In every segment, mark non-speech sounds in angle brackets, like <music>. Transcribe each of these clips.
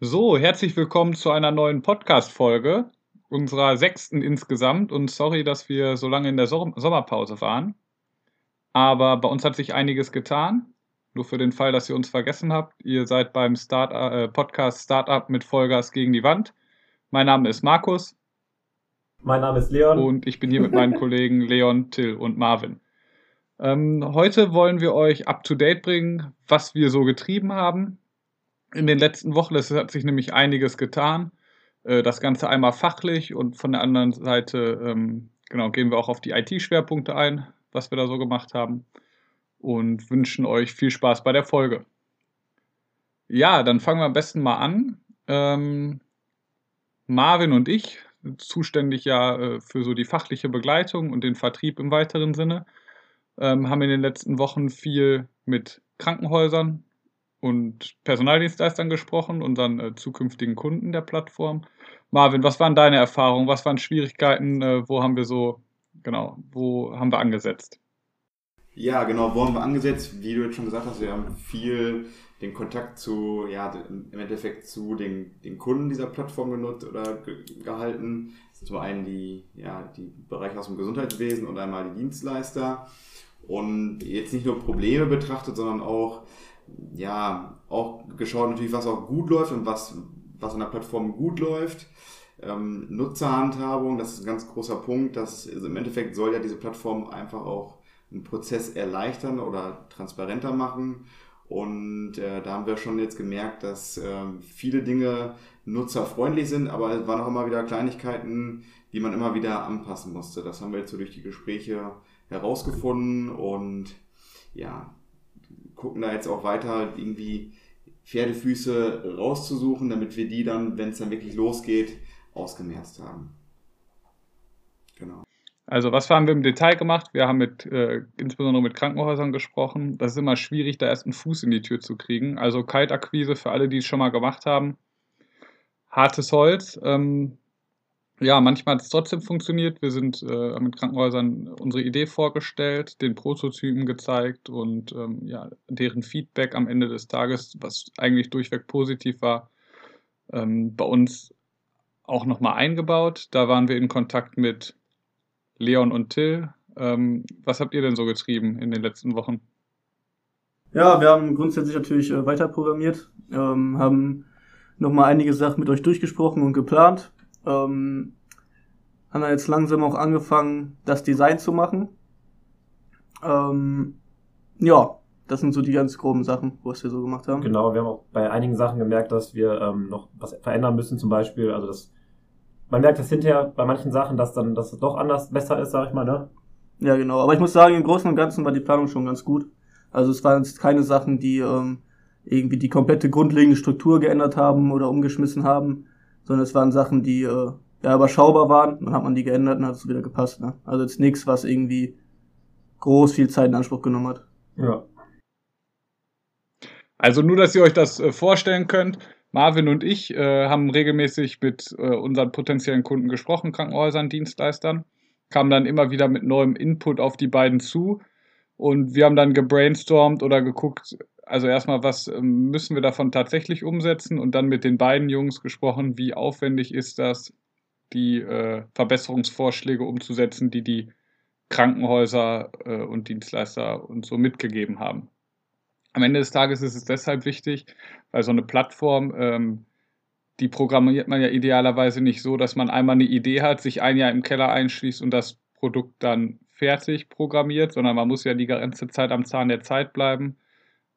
So, herzlich willkommen zu einer neuen Podcast-Folge, unserer sechsten insgesamt. Und sorry, dass wir so lange in der so Sommerpause waren. Aber bei uns hat sich einiges getan. Nur für den Fall, dass ihr uns vergessen habt. Ihr seid beim Start äh, Podcast Startup mit Vollgas gegen die Wand. Mein Name ist Markus. Mein Name ist Leon. Und ich bin hier mit meinen <laughs> Kollegen Leon, Till und Marvin. Ähm, heute wollen wir euch up to date bringen, was wir so getrieben haben in den letzten Wochen. Es hat sich nämlich einiges getan. Äh, das Ganze einmal fachlich und von der anderen Seite ähm, genau, gehen wir auch auf die IT-Schwerpunkte ein, was wir da so gemacht haben. Und wünschen euch viel Spaß bei der Folge. Ja, dann fangen wir am besten mal an. Ähm, Marvin und ich zuständig ja äh, für so die fachliche Begleitung und den Vertrieb im weiteren Sinne. Ähm, haben in den letzten Wochen viel mit Krankenhäusern und Personaldienstleistern gesprochen, unseren äh, zukünftigen Kunden der Plattform. Marvin, was waren deine Erfahrungen? Was waren Schwierigkeiten? Äh, wo haben wir so, genau, wo haben wir angesetzt? Ja, genau, wo haben wir angesetzt? Wie du jetzt schon gesagt hast, wir haben viel den Kontakt zu, ja, im Endeffekt zu den, den Kunden dieser Plattform genutzt oder ge gehalten. Zum einen die, ja, die Bereiche aus dem Gesundheitswesen und einmal die Dienstleister. Und jetzt nicht nur Probleme betrachtet, sondern auch ja, auch geschaut natürlich, was auch gut läuft und was, was an der Plattform gut läuft. Ähm, Nutzerhandhabung, das ist ein ganz großer Punkt. Das, also im Endeffekt soll ja diese Plattform einfach auch einen Prozess erleichtern oder transparenter machen. Und äh, da haben wir schon jetzt gemerkt, dass äh, viele Dinge nutzerfreundlich sind, aber es waren auch immer wieder Kleinigkeiten, die man immer wieder anpassen musste. Das haben wir jetzt so durch die Gespräche herausgefunden und ja, gucken da jetzt auch weiter irgendwie Pferdefüße rauszusuchen, damit wir die dann, wenn es dann wirklich losgeht, ausgemerzt haben. Genau. Also was haben wir im Detail gemacht? Wir haben mit, äh, insbesondere mit Krankenhäusern gesprochen. Das ist immer schwierig, da erst einen Fuß in die Tür zu kriegen. Also Kaltakquise für alle, die es schon mal gemacht haben. Hartes Holz. Ähm, ja, manchmal hat es trotzdem funktioniert. Wir sind äh, mit Krankenhäusern unsere Idee vorgestellt, den Prototypen gezeigt und ähm, ja, deren Feedback am Ende des Tages, was eigentlich durchweg positiv war, ähm, bei uns auch nochmal eingebaut. Da waren wir in Kontakt mit Leon und Till. Ähm, was habt ihr denn so getrieben in den letzten Wochen? Ja, wir haben grundsätzlich natürlich äh, weiter programmiert, ähm, haben nochmal einige Sachen mit euch durchgesprochen und geplant ähm, haben dann jetzt langsam auch angefangen, das Design zu machen. Ähm, ja, das sind so die ganz groben Sachen, was wir so gemacht haben. Genau, wir haben auch bei einigen Sachen gemerkt, dass wir ähm, noch was verändern müssen, zum Beispiel, also das, man merkt das hinterher bei manchen Sachen, dass dann, dass es doch anders besser ist, sag ich mal, ne? Ja, genau. Aber ich muss sagen, im Großen und Ganzen war die Planung schon ganz gut. Also es waren jetzt keine Sachen, die ähm, irgendwie die komplette grundlegende Struktur geändert haben oder umgeschmissen haben, sondern es waren Sachen, die äh, ja überschaubar waren. Dann hat man die geändert und hat es wieder gepasst. Ne? Also jetzt nichts, was irgendwie groß viel Zeit in Anspruch genommen hat. Ja. Also nur, dass ihr euch das äh, vorstellen könnt. Marvin und ich äh, haben regelmäßig mit äh, unseren potenziellen Kunden gesprochen, Krankenhäusern, Dienstleistern, kamen dann immer wieder mit neuem Input auf die beiden zu und wir haben dann gebrainstormt oder geguckt, also erstmal, was ähm, müssen wir davon tatsächlich umsetzen und dann mit den beiden Jungs gesprochen, wie aufwendig ist das, die äh, Verbesserungsvorschläge umzusetzen, die die Krankenhäuser äh, und Dienstleister uns so mitgegeben haben. Am Ende des Tages ist es deshalb wichtig, weil so eine Plattform, ähm, die programmiert man ja idealerweise nicht so, dass man einmal eine Idee hat, sich ein Jahr im Keller einschließt und das Produkt dann fertig programmiert, sondern man muss ja die ganze Zeit am Zahn der Zeit bleiben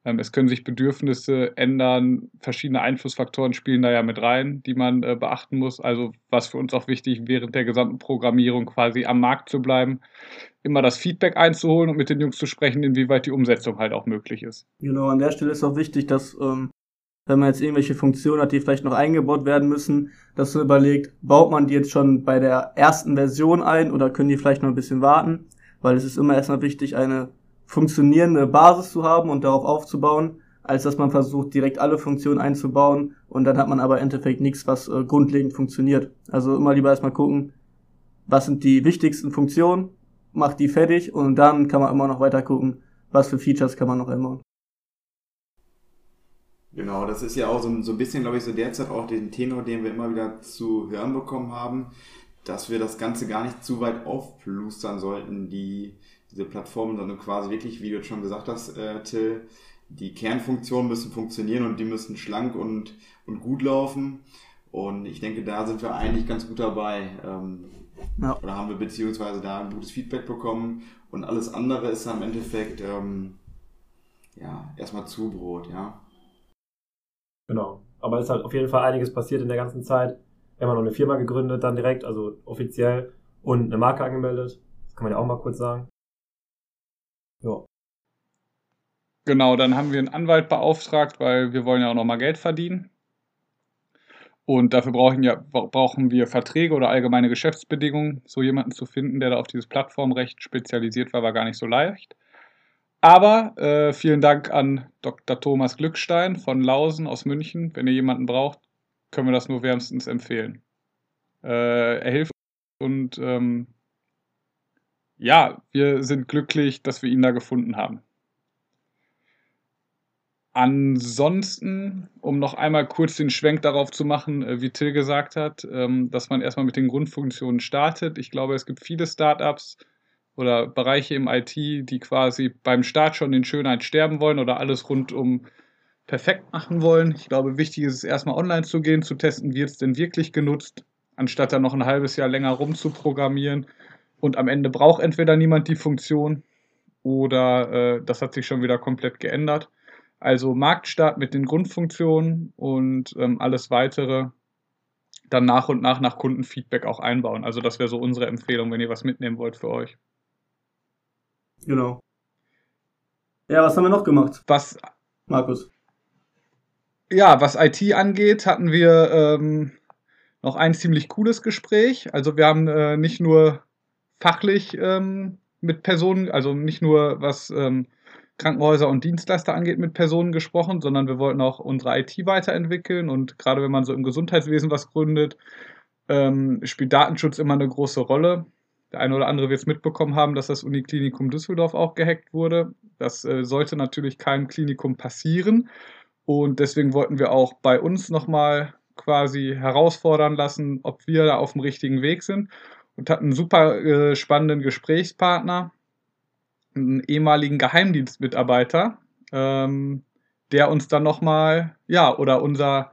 es können sich Bedürfnisse ändern, verschiedene Einflussfaktoren spielen da ja mit rein, die man äh, beachten muss. Also was für uns auch wichtig, während der gesamten Programmierung quasi am Markt zu bleiben, immer das Feedback einzuholen und mit den Jungs zu sprechen, inwieweit die Umsetzung halt auch möglich ist. Genau, an der Stelle ist auch wichtig, dass ähm, wenn man jetzt irgendwelche Funktionen hat, die vielleicht noch eingebaut werden müssen, dass man überlegt, baut man die jetzt schon bei der ersten Version ein oder können die vielleicht noch ein bisschen warten? Weil es ist immer erstmal wichtig, eine funktionierende Basis zu haben und darauf aufzubauen, als dass man versucht, direkt alle Funktionen einzubauen und dann hat man aber im Endeffekt nichts, was äh, grundlegend funktioniert. Also immer lieber erstmal gucken, was sind die wichtigsten Funktionen, macht die fertig und dann kann man immer noch weiter gucken, was für Features kann man noch ändern. Genau, das ist ja auch so, so ein bisschen, glaube ich, so derzeit auch den Tenor, den wir immer wieder zu hören bekommen haben, dass wir das Ganze gar nicht zu weit aufplustern sollten, die, diese Plattformen, sondern quasi wirklich, wie du jetzt schon gesagt hast, äh, Till, die Kernfunktionen müssen funktionieren und die müssen schlank und, und gut laufen. Und ich denke, da sind wir eigentlich ganz gut dabei. Ähm, ja. Oder haben wir beziehungsweise da ein gutes Feedback bekommen. Und alles andere ist dann im Endeffekt ähm, ja erstmal Zubrot, ja. Genau. Aber es ist halt auf jeden Fall einiges passiert in der ganzen Zeit. Wir haben noch eine Firma gegründet, dann direkt, also offiziell, und eine Marke angemeldet. Das kann man ja auch mal kurz sagen. Ja. Genau, dann haben wir einen Anwalt beauftragt, weil wir wollen ja auch noch mal Geld verdienen. Und dafür brauchen, ja, brauchen wir Verträge oder allgemeine Geschäftsbedingungen. So jemanden zu finden, der da auf dieses Plattformrecht spezialisiert war, war gar nicht so leicht. Aber äh, vielen Dank an Dr. Thomas Glückstein von Lausen aus München. Wenn ihr jemanden braucht, können wir das nur wärmstens empfehlen. Äh, er hilft und ähm, ja, wir sind glücklich, dass wir ihn da gefunden haben. Ansonsten, um noch einmal kurz den Schwenk darauf zu machen, äh, wie Till gesagt hat, ähm, dass man erstmal mit den Grundfunktionen startet. Ich glaube, es gibt viele Startups, oder Bereiche im IT, die quasi beim Start schon in Schönheit sterben wollen oder alles rundum perfekt machen wollen. Ich glaube, wichtig ist es erstmal online zu gehen, zu testen, wird es denn wirklich genutzt, anstatt da noch ein halbes Jahr länger rumzuprogrammieren. Und am Ende braucht entweder niemand die Funktion oder äh, das hat sich schon wieder komplett geändert. Also Marktstart mit den Grundfunktionen und ähm, alles weitere dann nach und nach nach Kundenfeedback auch einbauen. Also das wäre so unsere Empfehlung, wenn ihr was mitnehmen wollt für euch. Genau. Ja, was haben wir noch gemacht? Was, Markus? Ja, was IT angeht, hatten wir ähm, noch ein ziemlich cooles Gespräch. Also wir haben äh, nicht nur fachlich ähm, mit Personen, also nicht nur was ähm, Krankenhäuser und Dienstleister angeht, mit Personen gesprochen, sondern wir wollten auch unsere IT weiterentwickeln. Und gerade wenn man so im Gesundheitswesen was gründet, ähm, spielt Datenschutz immer eine große Rolle. Der eine oder andere wird es mitbekommen haben, dass das Uniklinikum Düsseldorf auch gehackt wurde. Das äh, sollte natürlich keinem Klinikum passieren. Und deswegen wollten wir auch bei uns nochmal quasi herausfordern lassen, ob wir da auf dem richtigen Weg sind. Und hatten einen super äh, spannenden Gesprächspartner, einen ehemaligen Geheimdienstmitarbeiter, ähm, der uns dann nochmal, ja, oder unser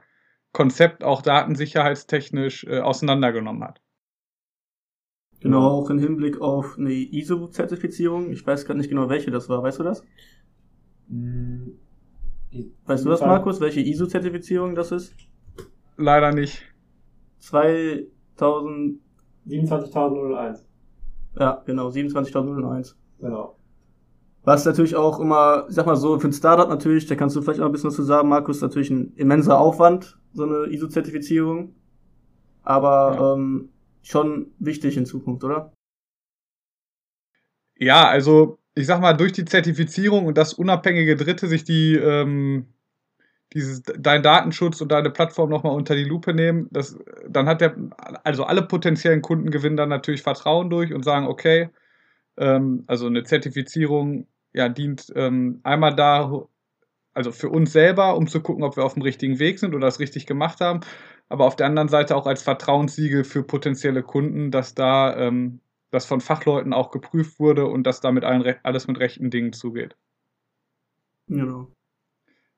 Konzept auch datensicherheitstechnisch äh, auseinandergenommen hat. Genau, auch im Hinblick auf eine ISO-Zertifizierung. Ich weiß gerade nicht genau, welche das war. Weißt du das? Hm, weißt du das, Markus, welche ISO-Zertifizierung das ist? Leider nicht. 2000... 27001. Ja, genau, 27001. Genau. Was natürlich auch immer, ich sag mal so, für ein Startup natürlich, da kannst du vielleicht auch ein bisschen was zu sagen, Markus, natürlich ein immenser Aufwand, so eine ISO-Zertifizierung. Aber ja. ähm, schon wichtig in Zukunft, oder? Ja, also ich sag mal, durch die Zertifizierung und dass unabhängige Dritte sich die ähm, dieses dein Datenschutz und deine Plattform nochmal unter die Lupe nehmen, das, dann hat der, also alle potenziellen Kunden gewinnen dann natürlich Vertrauen durch und sagen, okay, ähm, also eine Zertifizierung ja, dient ähm, einmal da, also für uns selber, um zu gucken, ob wir auf dem richtigen Weg sind oder das richtig gemacht haben, aber auf der anderen Seite auch als Vertrauenssiegel für potenzielle Kunden, dass da ähm, das von Fachleuten auch geprüft wurde und dass damit alles mit rechten Dingen zugeht. Genau.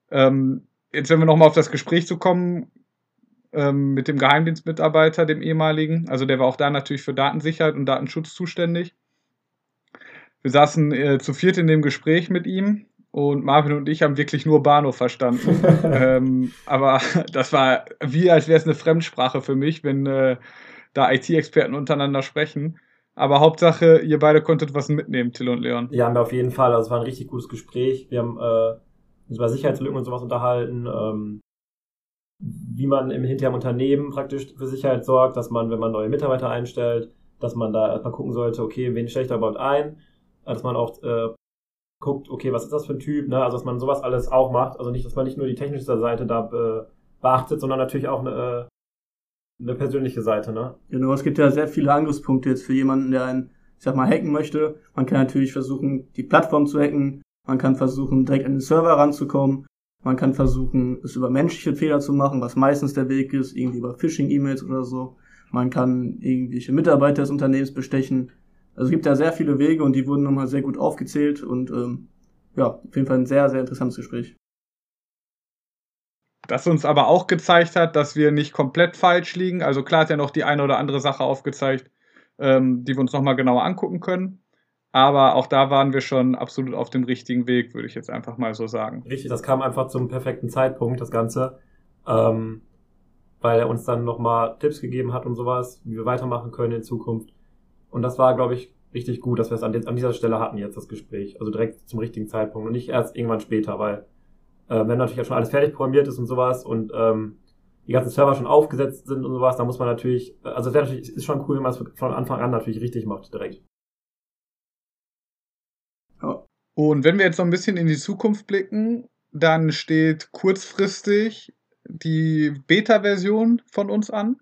Ähm, jetzt, wenn wir nochmal auf das Gespräch zu kommen, ähm, mit dem Geheimdienstmitarbeiter, dem ehemaligen, also der war auch da natürlich für Datensicherheit und Datenschutz zuständig. Wir saßen äh, zu viert in dem Gespräch mit ihm und Marvin und ich haben wirklich nur Bahnhof verstanden. <laughs> ähm, aber das war wie, als wäre es eine Fremdsprache für mich, wenn äh, da IT-Experten untereinander sprechen. Aber Hauptsache, ihr beide konntet was mitnehmen, Till und Leon. Ja, haben wir auf jeden Fall. Also es war ein richtig gutes Gespräch. Wir haben äh, uns über Sicherheitslücken und sowas unterhalten. Ähm, wie man im hinterher Unternehmen praktisch für Sicherheit sorgt, dass man, wenn man neue Mitarbeiter einstellt, dass man da erstmal gucken sollte, okay, wen stelle ich da überhaupt ein? Dass man auch äh, guckt, okay, was ist das für ein Typ, ne? Also dass man sowas alles auch macht. Also nicht, dass man nicht nur die technische Seite da be beachtet, sondern natürlich auch eine, äh, eine persönliche Seite, ne? Genau, es gibt ja sehr viele Angriffspunkte jetzt für jemanden, der einen, ich sag mal, hacken möchte. Man kann natürlich versuchen, die Plattform zu hacken. Man kann versuchen, direkt an den Server ranzukommen. Man kann versuchen, es über menschliche Fehler zu machen, was meistens der Weg ist, irgendwie über Phishing-E-Mails oder so. Man kann irgendwelche Mitarbeiter des Unternehmens bestechen. Also es gibt ja sehr viele Wege und die wurden nochmal sehr gut aufgezählt und ähm, ja, auf jeden Fall ein sehr, sehr interessantes Gespräch. Das uns aber auch gezeigt hat, dass wir nicht komplett falsch liegen. Also klar hat er noch die eine oder andere Sache aufgezeigt, ähm, die wir uns nochmal genauer angucken können. Aber auch da waren wir schon absolut auf dem richtigen Weg, würde ich jetzt einfach mal so sagen. Richtig, das kam einfach zum perfekten Zeitpunkt, das Ganze. Ähm, weil er uns dann nochmal Tipps gegeben hat und sowas, wie wir weitermachen können in Zukunft. Und das war, glaube ich, richtig gut, dass wir es an, an, dieser Stelle hatten jetzt, das Gespräch. Also direkt zum richtigen Zeitpunkt und nicht erst irgendwann später, weil äh, wenn natürlich schon alles fertig programmiert ist und sowas und ähm, die ganzen Server schon aufgesetzt sind und sowas, dann muss man natürlich, also es ist schon cool, wenn man es von Anfang an natürlich richtig macht, direkt. Und wenn wir jetzt noch ein bisschen in die Zukunft blicken, dann steht kurzfristig die Beta-Version von uns an.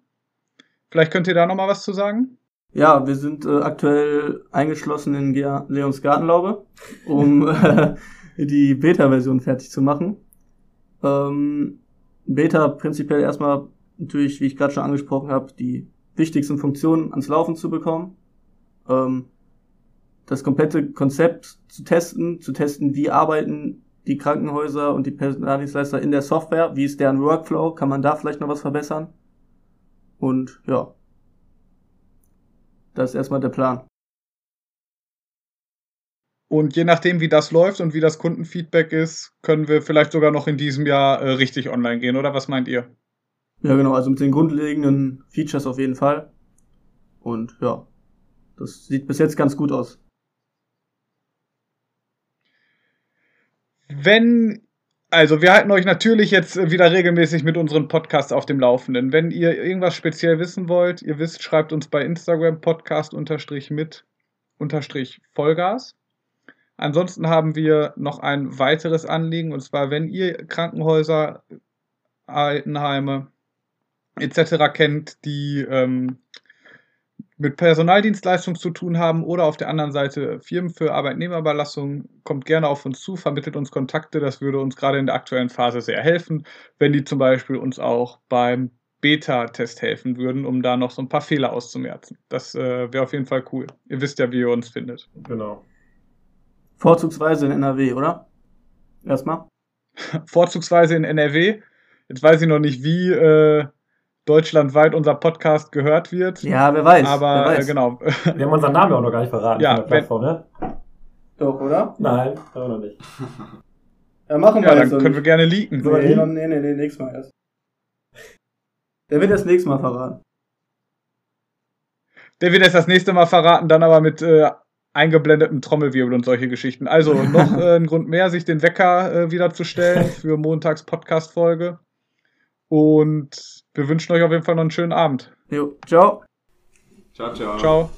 Vielleicht könnt ihr da noch mal was zu sagen? Ja, wir sind äh, aktuell eingeschlossen in Ge Leons Gartenlaube, um <laughs> äh, die Beta-Version fertig zu machen. Ähm, Beta prinzipiell erstmal natürlich, wie ich gerade schon angesprochen habe, die wichtigsten Funktionen ans Laufen zu bekommen. Ähm, das komplette Konzept zu testen, zu testen, wie arbeiten die Krankenhäuser und die Personaldienstleister in der Software, wie ist deren Workflow, kann man da vielleicht noch was verbessern? Und ja, das ist erstmal der Plan. Und je nachdem, wie das läuft und wie das Kundenfeedback ist, können wir vielleicht sogar noch in diesem Jahr äh, richtig online gehen, oder was meint ihr? Ja, genau, also mit den grundlegenden Features auf jeden Fall. Und ja, das sieht bis jetzt ganz gut aus. Wenn, also wir halten euch natürlich jetzt wieder regelmäßig mit unseren Podcasts auf dem Laufenden. Wenn ihr irgendwas speziell wissen wollt, ihr wisst, schreibt uns bei Instagram Podcast unterstrich mit unterstrich Vollgas. Ansonsten haben wir noch ein weiteres Anliegen und zwar, wenn ihr Krankenhäuser, Altenheime etc. kennt, die ähm, mit Personaldienstleistungen zu tun haben oder auf der anderen Seite Firmen für Arbeitnehmerüberlassung, kommt gerne auf uns zu, vermittelt uns Kontakte. Das würde uns gerade in der aktuellen Phase sehr helfen, wenn die zum Beispiel uns auch beim Beta-Test helfen würden, um da noch so ein paar Fehler auszumerzen. Das äh, wäre auf jeden Fall cool. Ihr wisst ja, wie ihr uns findet. Genau. Vorzugsweise in NRW, oder? Erstmal. <laughs> Vorzugsweise in NRW. Jetzt weiß ich noch nicht, wie. Äh, deutschlandweit unser Podcast gehört wird. Ja, wer weiß. Aber wer weiß. Äh, genau. Wir haben unseren Namen auch noch gar nicht verraten Ja, von der Plattform, ne? Doch, oder? Nein, wir noch nicht. <laughs> Ja, machen wir Ja, dann noch können wir nicht. gerne leaken. So, nee, nee, nee, nee, nächstes Mal erst. Der wird das nächste Mal verraten. Der wird es das nächste Mal verraten, dann aber mit äh, eingeblendetem Trommelwirbel und solche Geschichten. Also <laughs> noch äh, ein Grund mehr, sich den Wecker äh, wieder zu stellen <laughs> für montags Podcast-Folge. Und wir wünschen euch auf jeden Fall noch einen schönen Abend. Jo, ciao. Ciao, ciao. Ciao.